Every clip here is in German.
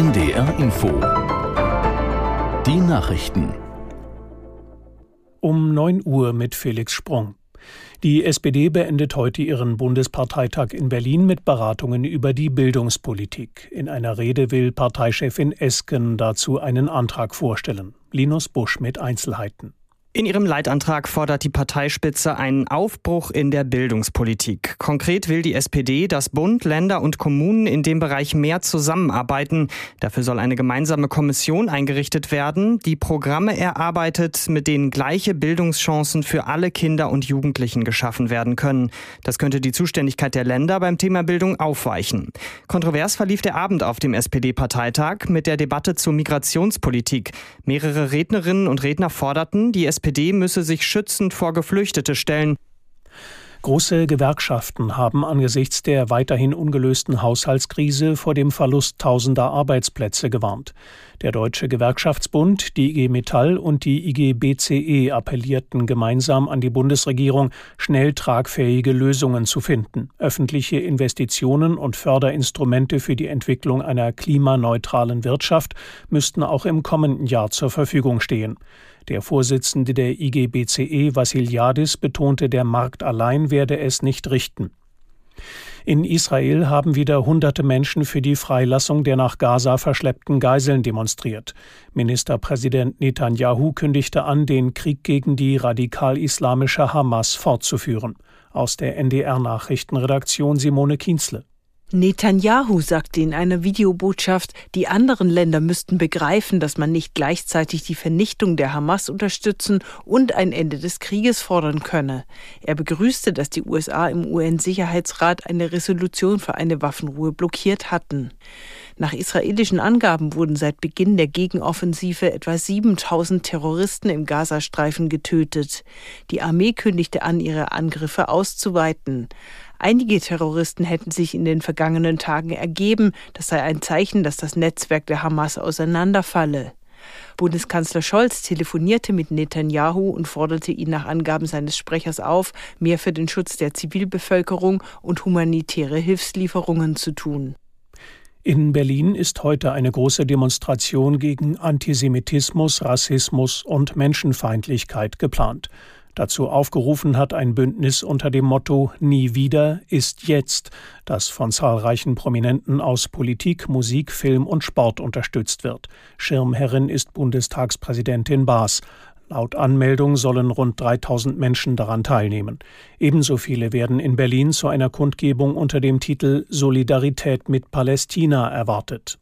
NDR Info. Die Nachrichten. Um 9 Uhr mit Felix Sprung. Die SPD beendet heute ihren Bundesparteitag in Berlin mit Beratungen über die Bildungspolitik. In einer Rede will Parteichefin Esken dazu einen Antrag vorstellen. Linus Busch mit Einzelheiten. In ihrem Leitantrag fordert die Parteispitze einen Aufbruch in der Bildungspolitik. Konkret will die SPD, dass Bund, Länder und Kommunen in dem Bereich mehr zusammenarbeiten. Dafür soll eine gemeinsame Kommission eingerichtet werden, die Programme erarbeitet, mit denen gleiche Bildungschancen für alle Kinder und Jugendlichen geschaffen werden können. Das könnte die Zuständigkeit der Länder beim Thema Bildung aufweichen. Kontrovers verlief der Abend auf dem SPD-Parteitag mit der Debatte zur Migrationspolitik. Mehrere Rednerinnen und Redner forderten, die SPD SPD müsse sich schützend vor Geflüchtete stellen. Große Gewerkschaften haben angesichts der weiterhin ungelösten Haushaltskrise vor dem Verlust tausender Arbeitsplätze gewarnt. Der Deutsche Gewerkschaftsbund, die IG Metall und die IG BCE appellierten gemeinsam an die Bundesregierung, schnell tragfähige Lösungen zu finden. Öffentliche Investitionen und Förderinstrumente für die Entwicklung einer klimaneutralen Wirtschaft müssten auch im kommenden Jahr zur Verfügung stehen. Der Vorsitzende der IGBCE Vassiliadis betonte, der Markt allein werde es nicht richten. In Israel haben wieder hunderte Menschen für die Freilassung der nach Gaza verschleppten Geiseln demonstriert. Ministerpräsident Netanyahu kündigte an, den Krieg gegen die radikal-islamische Hamas fortzuführen. Aus der NDR Nachrichtenredaktion Simone Kienzle. Netanyahu sagte in einer Videobotschaft, die anderen Länder müssten begreifen, dass man nicht gleichzeitig die Vernichtung der Hamas unterstützen und ein Ende des Krieges fordern könne. Er begrüßte, dass die USA im UN-Sicherheitsrat eine Resolution für eine Waffenruhe blockiert hatten. Nach israelischen Angaben wurden seit Beginn der Gegenoffensive etwa 7000 Terroristen im Gazastreifen getötet. Die Armee kündigte an, ihre Angriffe auszuweiten. Einige Terroristen hätten sich in den vergangenen Tagen ergeben. Das sei ein Zeichen, dass das Netzwerk der Hamas auseinanderfalle. Bundeskanzler Scholz telefonierte mit Netanyahu und forderte ihn nach Angaben seines Sprechers auf, mehr für den Schutz der Zivilbevölkerung und humanitäre Hilfslieferungen zu tun. In Berlin ist heute eine große Demonstration gegen Antisemitismus, Rassismus und Menschenfeindlichkeit geplant. Dazu aufgerufen hat ein Bündnis unter dem Motto Nie wieder ist jetzt, das von zahlreichen Prominenten aus Politik, Musik, Film und Sport unterstützt wird. Schirmherrin ist Bundestagspräsidentin Baas. Laut Anmeldung sollen rund 3000 Menschen daran teilnehmen. Ebenso viele werden in Berlin zu einer Kundgebung unter dem Titel Solidarität mit Palästina erwartet.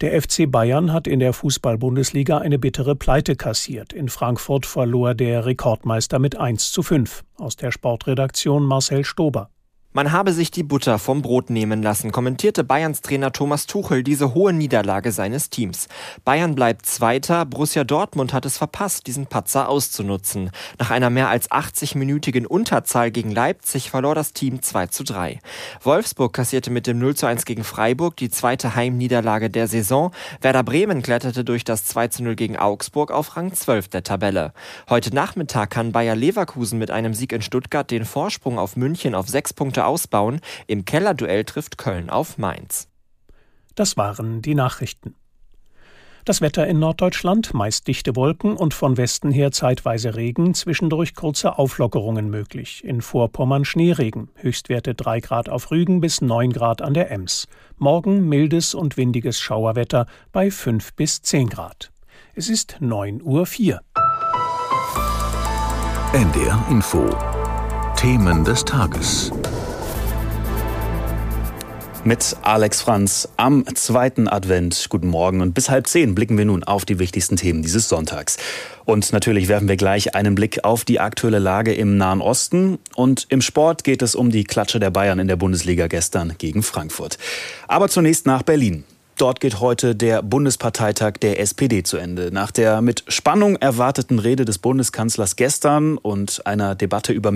Der FC Bayern hat in der Fußball-Bundesliga eine bittere Pleite kassiert. In Frankfurt verlor der Rekordmeister mit 1 zu 5. Aus der Sportredaktion Marcel Stober. Man habe sich die Butter vom Brot nehmen lassen, kommentierte Bayerns Trainer Thomas Tuchel diese hohe Niederlage seines Teams. Bayern bleibt Zweiter, Borussia Dortmund hat es verpasst, diesen Patzer auszunutzen. Nach einer mehr als 80-minütigen Unterzahl gegen Leipzig verlor das Team 2 zu 3. Wolfsburg kassierte mit dem 0 zu 1 gegen Freiburg die zweite Heimniederlage der Saison. Werder Bremen kletterte durch das 2 zu 0 gegen Augsburg auf Rang 12 der Tabelle. Heute Nachmittag kann Bayer Leverkusen mit einem Sieg in Stuttgart den Vorsprung auf München auf sechs Punkte Punkte ausbauen. Im Kellerduell trifft Köln auf Mainz. Das waren die Nachrichten. Das Wetter in Norddeutschland, meist dichte Wolken und von Westen her zeitweise Regen, zwischendurch kurze Auflockerungen möglich. In Vorpommern Schneeregen, Höchstwerte 3 Grad auf Rügen bis 9 Grad an der Ems. Morgen mildes und windiges Schauerwetter bei 5 bis 10 Grad. Es ist 9.04 Uhr. NDR Info. Themen des Tages mit Alex Franz am zweiten Advent. Guten Morgen und bis halb zehn blicken wir nun auf die wichtigsten Themen dieses Sonntags. Und natürlich werfen wir gleich einen Blick auf die aktuelle Lage im Nahen Osten. Und im Sport geht es um die Klatsche der Bayern in der Bundesliga gestern gegen Frankfurt. Aber zunächst nach Berlin. Dort geht heute der Bundesparteitag der SPD zu Ende. Nach der mit Spannung erwarteten Rede des Bundeskanzlers gestern und einer Debatte über